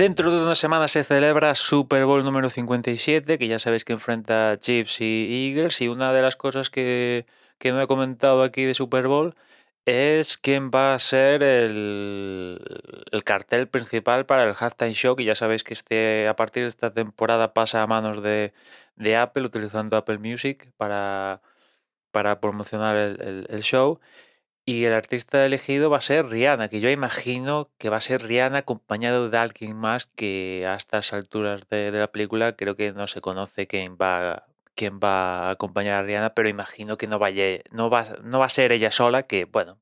Dentro de una semana se celebra Super Bowl número 57, que ya sabéis que enfrenta Chiefs y Eagles. Y una de las cosas que, que no he comentado aquí de Super Bowl es quién va a ser el, el cartel principal para el halftime show, que ya sabéis que este, a partir de esta temporada pasa a manos de, Apple, utilizando Apple Music para, para promocionar el show. Y el artista elegido va a ser Rihanna, que yo imagino que va a ser Rihanna acompañado de alguien más que a estas alturas de, la película creo que no se conoce quién va, quién va a acompañar a Rihanna, pero imagino que no, vaya, no, va, no va a ser ella sola, que bueno,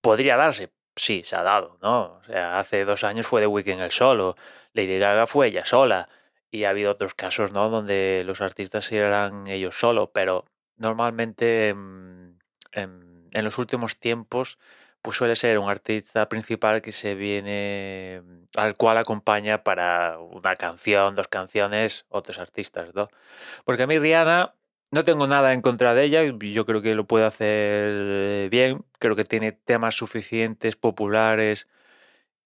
podría darse, sí, se ha dado, ¿no? O sea, hace dos años fue The Weeknd el solo, Lady Gaga fue ella sola, y ha habido otros casos, ¿no? Donde los artistas eran ellos solo, pero normalmente mm, en, en los últimos tiempos pues suele ser un artista principal que se viene, mm, al cual acompaña para una canción, dos canciones, otros artistas, ¿no? Porque a mí Rihanna no tengo nada en contra de ella, yo creo que lo puede hacer bien, creo que tiene temas suficientes, populares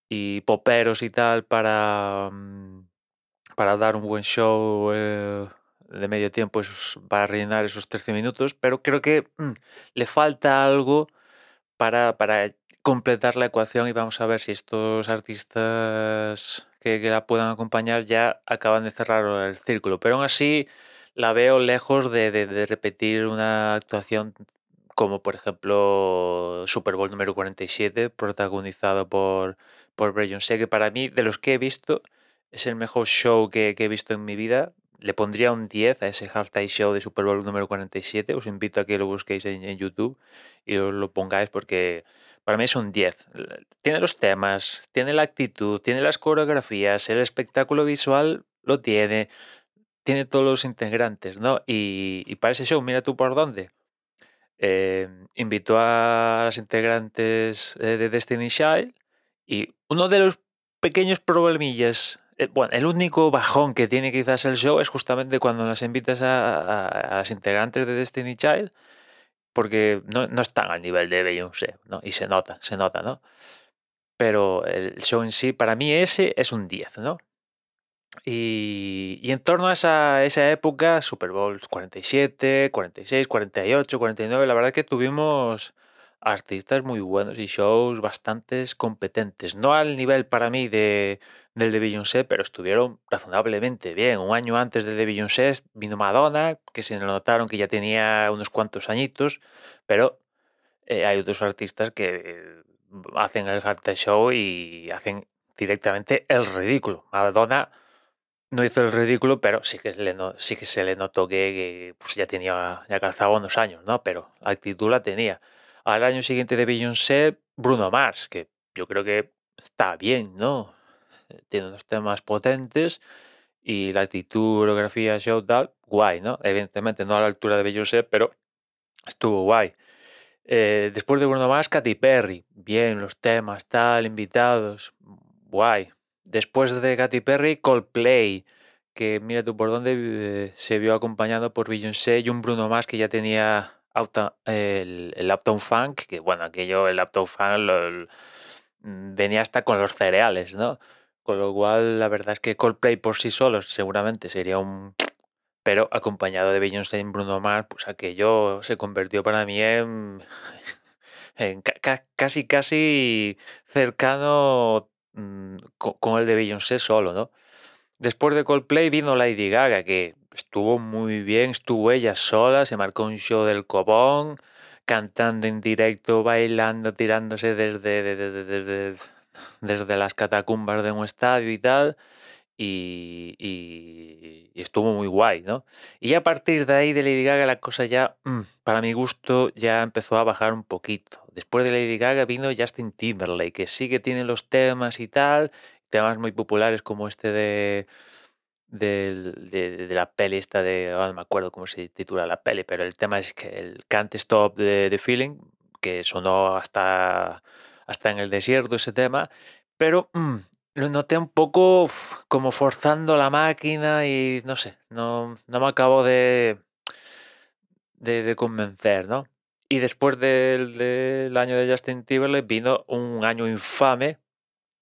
y poperos y tal para, mm, para dar un buen show eh, de medio tiempo, esos- para rellenar esos 13 minutos, pero creo que mm, le falta algo para, para completar la ecuación y vamos a ver si estos artistas que, que la puedan acompañar ya acaban de cerrar el círculo. Pero aún así la veo lejos de, de- repetir una actuación como por ejemplo Super Bowl número 47, protagonizado por, por Beyoncé, que para mí, de los que he visto, es el mejor show que, que he visto en mi vida. Le pondría un 10 a ese halftime show de Super Bowl número 47. Os invito a que lo busquéis en, YouTube y os lo pongáis porque para mí es un 10. L- Tiene los temas, tiene la actitud, tiene las coreografías, el espectáculo visual lo tiene, tiene todos los integrantes, ¿no? Y, para ese show, mira tú por dónde. Eh, invitó a las integrantes eh, de Destiny Child y uno de los pequeños problemillas, bueno, el único bajón que tiene quizás el show es justamente cuando las invitas a, a- a las integrantes de Destiny Child, porque no, no están al nivel de Beyoncé, ¿no? Y se nota, se nota, ¿no? Pero el show en sí, para mí ese es un 10, ¿no? Y, y en torno a esa, esa época, Super Bowl 47, 46, 48, 49, la verdad que tuvimos artistas muy buenos y shows bastante competentes. No al nivel para mí de, del de Beyoncé, pero estuvieron razonablemente bien. Un año antes del de Beyoncé vino Madonna, que se notaron que ya tenía unos cuantos añitos, pero eh, hay otros artistas que eh, hacen el halftime show y hacen directamente el ridículo. Madonna no hizo el ridículo, pero sí que, le no- sí que se le notó que, que, pues ya tenía, ya calzaba unos años, ¿no? Pero la actitud la tenía. Al año siguiente de Beyoncé, Bruno Mars, que yo creo que está bien, ¿no? Eh, Tiene unos temas potentes y la actitud, coreografía, show, tal, guay, ¿no? Evidentemente no a la altura de Beyoncé, pero estuvo guay. Eh, después de Bruno Mars, Katy Perry. Bien, los temas, tal, invitados. Guay. Después de Katy Perry, Coldplay. Que mira tú por dónde eh, se vio acompañado por Beyoncé y un Bruno Mars que ya tenía El, el Uptown Funk. Que bueno, aquello, el Uptown Funk mm, venía hasta con los cereales, ¿no? Con lo cual, la verdad es que Coldplay por sí solos seguramente sería un pero acompañado de Beyoncé y Bruno Mars, pues aquello se convirtió para mí en, en ca- ca- casi, casi cercano mm, co- con el de Beyoncé solo, ¿no? Después de Coldplay vino Lady Gaga, que estuvo muy bien, estuvo ella sola, se marcó un show del copón, cantando en directo, bailando, tirándose desde, desde, desde, desde- las catacumbas de un estadio y tal y, estuvo muy guay, ¿no? Y a partir de ahí de Lady Gaga la cosa ya, mm, para mi gusto, ya empezó a bajar un poquito. Después de Lady Gaga vino Justin Timberlake, que sí que tiene los temas y tal, temas muy populares como este de, del- de, de la peli esta de, ahora no me acuerdo cómo se titula la peli, pero el tema es que el Can't Stop de, Feeling, que sonó hasta, hasta en el desierto ese tema, pero mm, lo noté un poco uf, como forzando la máquina y no sé, no, no me acabo de, de, de convencer, ¿no? Y después del, del año de Justin Timberlake vino un año infame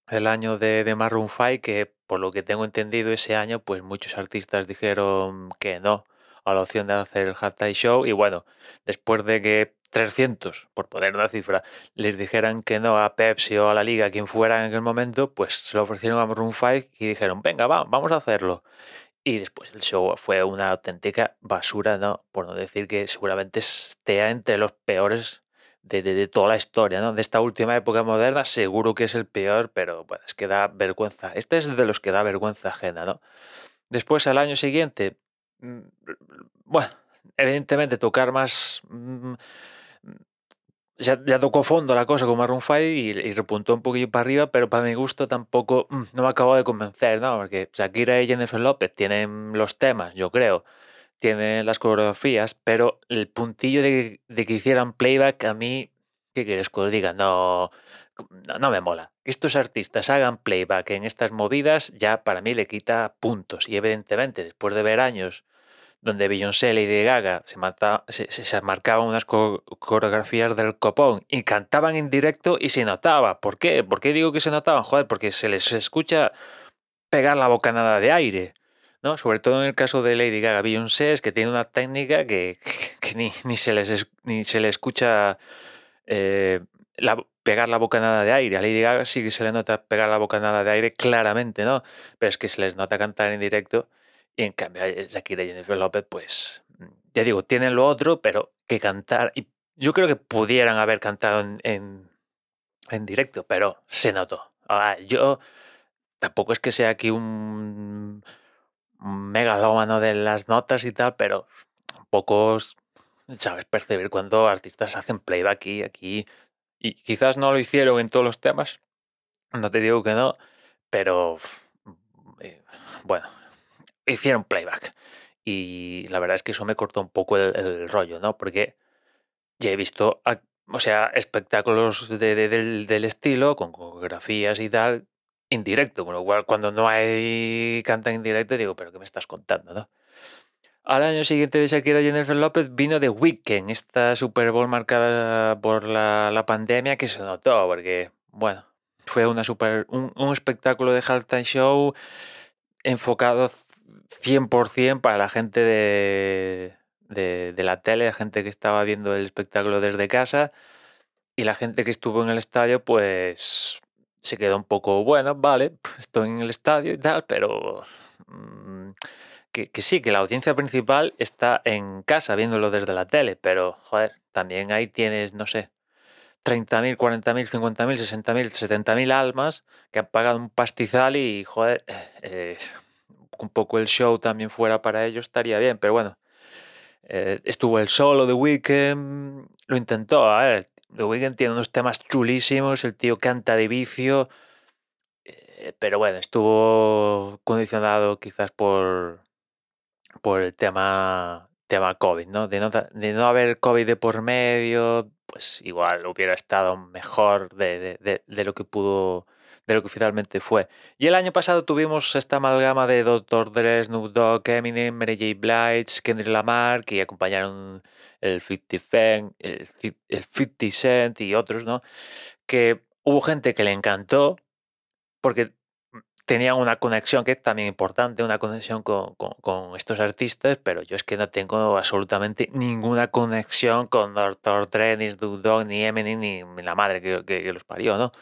el año de, de Maroon 5, que por lo que tengo entendido ese año, pues muchos artistas dijeron que no a la opción de hacer el halftime show y bueno, después de que 300, por poner una cifra, les dijeran que no a Pepsi o a la liga, quien fuera en aquel momento, pues se lo ofrecieron a Maroon 5 y dijeron, venga, va, vamos a hacerlo. Y después el show fue una auténtica basura, ¿no? Por no decir que seguramente esté entre los peores de, de, toda la historia, ¿no? De esta última época moderna, seguro que es el peor, pero bueno, es que da vergüenza. Este es de los que da vergüenza ajena, ¿no? Después, al año siguiente, mm, bueno, evidentemente tocar más... Mm, ya, ya, tocó fondo la cosa con Maroon 5 y, y, repuntó un poquillo para arriba, pero para mi gusto tampoco mm, no me acabo de convencer, ¿no? Porque Shakira y Jennifer López tienen los temas, yo creo, tienen las coreografías, pero el puntillo de, de que hicieran playback a mí, ¿qué quieres que os diga? No, no, me mola. Que estos artistas hagan playback en estas movidas ya para mí le quita puntos y evidentemente después de ver años donde Beyoncé, Lady Gaga se, mata, se, se, marcaban unas coreografías del copón y cantaban en directo y se notaba. ¿Por qué? ¿Por qué digo que se notaban? Joder, porque se les escucha pegar la bocanada de aire. ¿No? Sobre todo en el caso de Lady Gaga. Beyoncé es que tiene una técnica que, que, ni, ni, se les, ni se le escucha eh, la, pegar la bocanada de aire. A Lady Gaga sí que se le nota pegar la bocanada de aire claramente, ¿no? Pero es que se les nota cantar en directo y en cambio, Shakira y Jennifer López, pues, ya digo, tienen lo otro, pero que cantar. Y yo creo que pudieran haber cantado en, en, en directo, pero se notó. Ahora, yo tampoco es que sea aquí un megalómano de las notas y tal, pero un poco sabes percibir cuando artistas hacen playback y aquí. Y quizás no lo hicieron en todos los temas, no te digo que no, pero eh, bueno, hicieron playback. Y la verdad es que eso me cortó un poco el, rollo, ¿no? Porque ya he visto, o sea, espectáculos de, de, del, del, estilo, con coreografías y tal, en directo. Con lo cual, cuando no hay canta en directo, digo, ¿pero qué me estás contando, no? Al año siguiente de Shakira Jennifer López vino The Weeknd, esta Super Bowl marcada por la, la pandemia que se notó, porque, bueno, fue una super, un, espectáculo de halftime show enfocado 100% para la gente de, de, la tele, la gente que estaba viendo el espectáculo desde casa y la gente que estuvo en el estadio, pues se quedó un poco, bueno, vale, estoy en el estadio y tal, pero mmm, que, sí, que la audiencia principal está en casa viéndolo desde la tele, pero joder, también ahí tienes, no sé, 30.000, 40.000, 50.000, 60.000, 70.000 almas que han pagado un pastizal y, joder, eh, un poco el show también fuera para ellos, estaría bien, pero bueno. Eh, estuvo el solo de Weekend, lo intentó, a ver, The Weeknd tiene unos temas chulísimos, el tío canta de vicio, eh, pero bueno, estuvo condicionado quizás por, por el tema, tema COVID, ¿no? De, ¿no? de no haber COVID de por medio, pues igual hubiera estado mejor de, de, de, lo que pudo de lo que finalmente fue. Y el año pasado tuvimos esta amalgama de Dr. Dre, Snoop Dogg, Eminem, Mary J. Blige, Kendrick Lamar, que acompañaron el 50 Cent, el 50 Cent y otros, ¿no? Que hubo gente que le encantó porque tenían una conexión que es también importante, una conexión con, con, con, estos artistas, pero yo es que no tengo absolutamente ninguna conexión con Dr. Dre, ni Dogg, ni Eminem, ni, la madre que, que, que los parió, ¿no?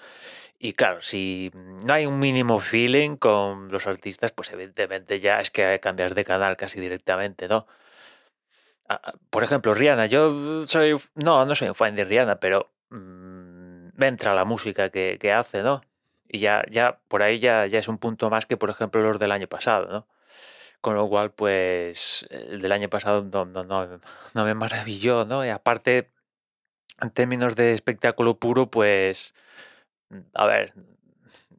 Y claro, si no hay un mínimo feeling con los artistas, pues evidentemente ya es que cambiar de canal casi directamente, ¿no? Por ejemplo, Rihanna, yo soy, no, no soy un fan de Rihanna, pero mmm, me entra la música que, que, hace, ¿no? Y ya, ya por ahí ya, ya es un punto más que, por ejemplo, los del año pasado, ¿no? Con lo cual, pues, el del año pasado no, no, no, me maravilló, ¿no? Y aparte, en términos de espectáculo puro, pues a ver,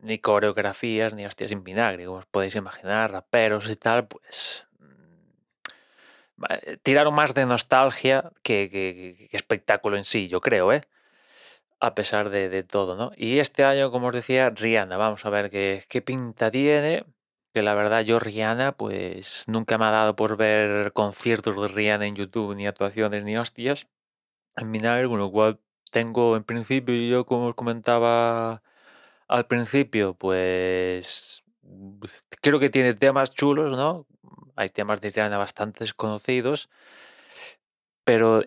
ni coreografías, ni hostias sin vinagre, como os podéis imaginar, raperos y tal, pues mm, eh, tiraron más de nostalgia que, que, espectáculo en sí, yo creo, ¿eh? A pesar de, de, todo, ¿no? Y este año, como os decía, Rihanna, vamos a ver qué, qué pinta tiene. Que la verdad, yo Rihanna, pues nunca me ha dado por ver conciertos de Rihanna en YouTube, ni actuaciones, ni hostias en vinagre, con lo cual tengo en principio, yo como os comentaba al principio, pues creo que tiene temas chulos, ¿no? Hay temas de Rihanna bastante conocidos, pero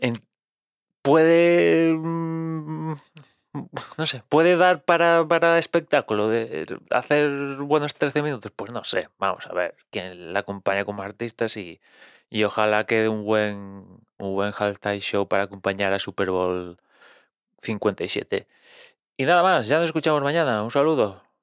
puede, mm, no sé, puede dar para, para espectáculo, de hacer buenos 13 minutos, pues no sé, vamos a ver quién la acompaña como artistas y, y ojalá quede un buen, un buen halftime show para acompañar a Super Bowl 57. Y nada más, ya nos escuchamos mañana. Un saludo.